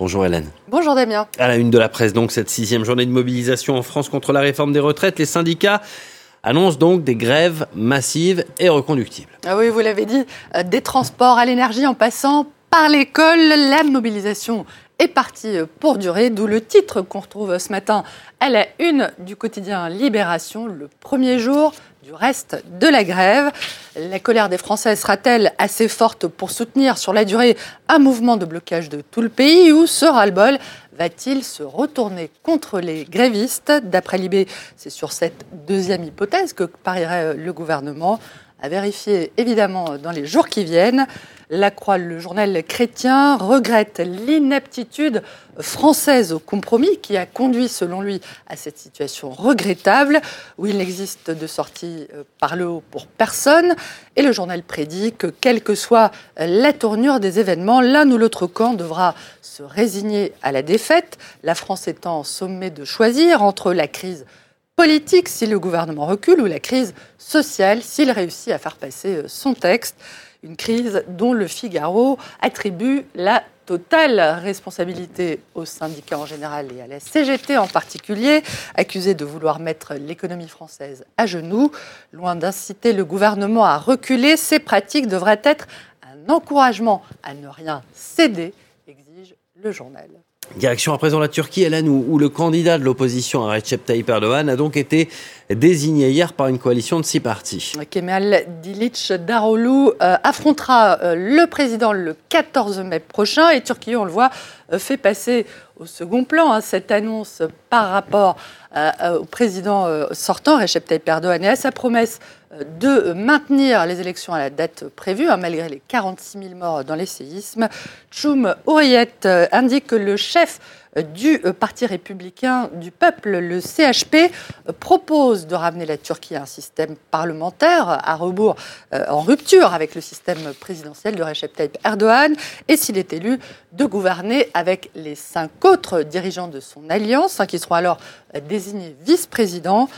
Bonjour Hélène. Bonjour Damien. À la une de la presse, donc, cette sixième journée de mobilisation en France contre la réforme des retraites, les syndicats annoncent donc des grèves massives et reconductibles. Ah oui, vous l'avez dit, euh, des transports à l'énergie en passant par l'école, la mobilisation est partie pour durer, d'où le titre qu'on retrouve ce matin à la une du quotidien Libération, le premier jour du reste de la grève. La colère des Français sera-t-elle assez forte pour soutenir sur la durée un mouvement de blocage de tout le pays ou ce ras-le-bol va-t-il se retourner contre les grévistes? D'après Libé, c'est sur cette deuxième hypothèse que parierait le gouvernement à vérifier évidemment dans les jours qui viennent. La Croix, le journal chrétien, regrette l'inaptitude française au compromis qui a conduit, selon lui, à cette situation regrettable où il n'existe de sortie euh, par le haut pour personne. Et le journal prédit que, quelle que soit la tournure des événements, l'un ou l'autre camp devra se résigner à la défaite, la France étant sommée de choisir entre la crise politique si le gouvernement recule ou la crise sociale s'il réussit à faire passer euh, son texte. Une crise dont le Figaro attribue la totale responsabilité aux syndicats en général et à la CGT en particulier, accusés de vouloir mettre l'économie française à genoux. Loin d'inciter le gouvernement à reculer, ces pratiques devraient être un encouragement à ne rien céder, exige le journal. Direction à présent la Turquie, Hélène, où, le candidat de l'opposition Recep Tayyip Erdogan a donc été désigné hier par une coalition de six partis. Kemal Dilic Darolu euh, affrontera euh, le président le 14 mai prochain et Turquie, on le voit, fait passer au second plan hein, cette annonce par rapport au président sortant, Recep Tayyip Erdogan, et à sa promesse de maintenir les élections à la date prévue, hein, malgré les 46 000 morts dans les séismes. Choum Ouriet indique que le chef du Parti républicain du peuple, le CHP, propose de ramener la Turquie à un système parlementaire à rebours, euh, en rupture avec le système présidentiel de Recep Tayyip Erdogan, et s'il est élu, de gouverner avec les cinq autres dirigeants de son alliance, hein, qui seront alors désignés vice-présidents.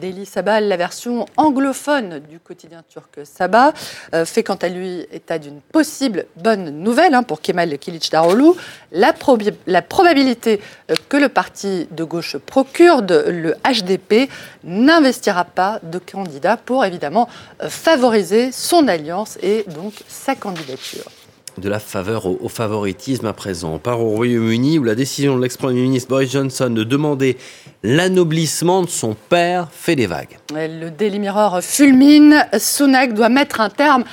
Deli Sabah, la version anglophone du quotidien turc Sabah, euh, fait quant à lui état d'une possible bonne nouvelle hein, pour Kemal Kılıçdaroğlu. La, la probabilité euh, que le parti de gauche procure, le HDP, n'investira pas de candidat pour évidemment euh, favoriser son alliance et donc sa candidature de la faveur au, favoritisme à présent. On part au Royaume-Uni où la décision de l'ex-premier ministre Boris Johnson de demander l'anoblissement de son père fait des vagues. Le Daily Mirror fulmine. Sunak doit mettre un terme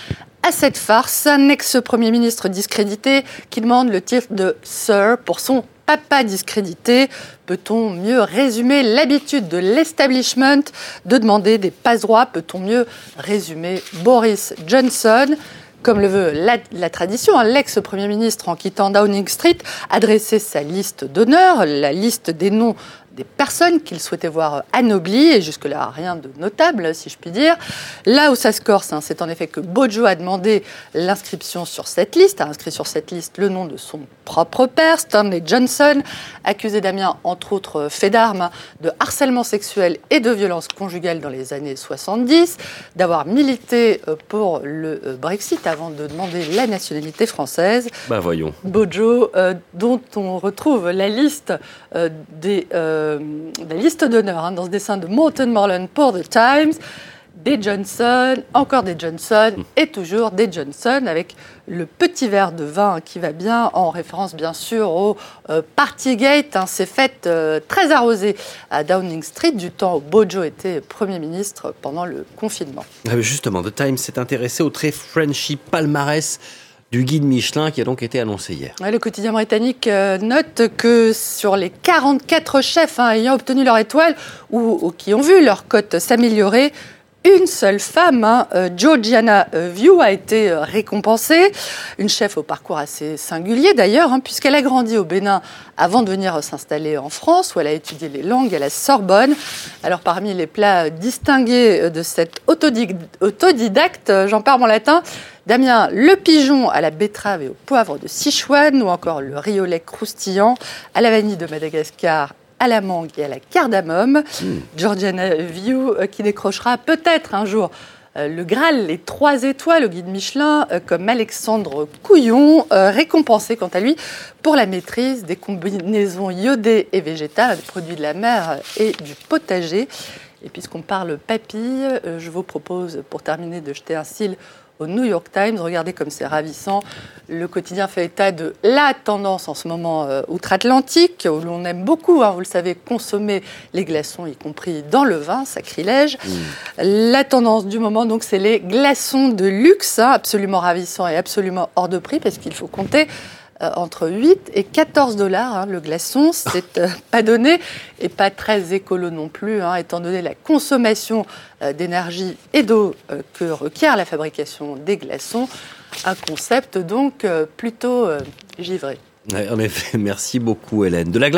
à cette farce. Un ex-premier ministre discrédité qui demande le titre de Sir pour son papa discrédité. Peut-on mieux résumer l'habitude de l'establishment de demander des passe-droits Peut-on mieux résumer Boris Johnson? Comme le veut la, tradition, hein, l'ex-premier ministre, en quittant Downing Street, adressait sa liste d'honneur, la liste des noms des personnes qu'il souhaitait voir anoblies, et jusque-là rien de notable, si je puis dire. Là où ça se corse, hein, c'est en effet que Bojo a demandé l'inscription sur cette liste, a inscrit sur cette liste le nom de son propre père, Stanley Johnson, accusé d'Amiens, entre autres faits d'armes, de harcèlement sexuel et de violence conjugale dans les années 70, d'avoir milité euh, pour le euh, Brexit avant de demander la nationalité française. Bah voyons. Bojo, euh, dont on retrouve la liste des euh, la liste d'honneur hein, dans ce dessin de Morton Morland pour The Times. Des Johnson, encore des Johnson et toujours des Johnson avec le petit verre de vin qui va bien, en référence bien sûr au euh, Partygate, hein, ces fêtes euh, très arrosées à Downing Street du temps où Bojo était Premier ministre pendant le confinement. Ah, justement, The Times s'est intéressé au très Frenchy palmarès du guide Michelin qui a donc été annoncé hier. le quotidien britannique euh, note que sur les 44 chefs hein, ayant obtenu leur étoile ou, qui ont vu leur cote s'améliorer, une seule femme, hein, euh, Georgiana euh, View, a été récompensée. Une chef au parcours assez singulier d'ailleurs, hein, puisqu'elle a grandi au Bénin avant de venir s'installer en France, où elle a étudié les langues à la Sorbonne. Alors parmi les plats distingués de cette autodidacte, j'en parle en latin, Damien, le pigeon à la betterave et au poivre de Sichuan, ou encore le riolet croustillant à la vanille de Madagascar à la mangue et à la cardamome. Hmm. Georgiana View euh, qui décrochera peut-être un jour euh, le Graal, les trois étoiles au guide Michelin, euh, comme Alexandre Couillon, récompensé quant à lui pour la maîtrise des combinaisons iodées et végétales, des produits de la mer et du potager. Et puisqu'on parle papille, je vous propose pour terminer de jeter un cil au New York Times. Regardez comme c'est ravissant. Le quotidien fait état de la tendance en ce moment euh, outre-Atlantique, où l'on aime beaucoup, hein, vous le savez, consommer les glaçons, y compris dans le vin, sacrilège. Mmh. La tendance du moment, donc, c'est les glaçons de luxe, hein, absolument ravissants et absolument hors de prix, parce qu'il faut compter entre 8 et 14 dollars hein, le glaçon. C'est euh, pas donné et pas très écolo non plus, hein, étant donné la consommation euh, d'énergie et d'eau que requiert la fabrication des glaçons. Un concept donc plutôt givré. En effet, merci beaucoup Hélène. De la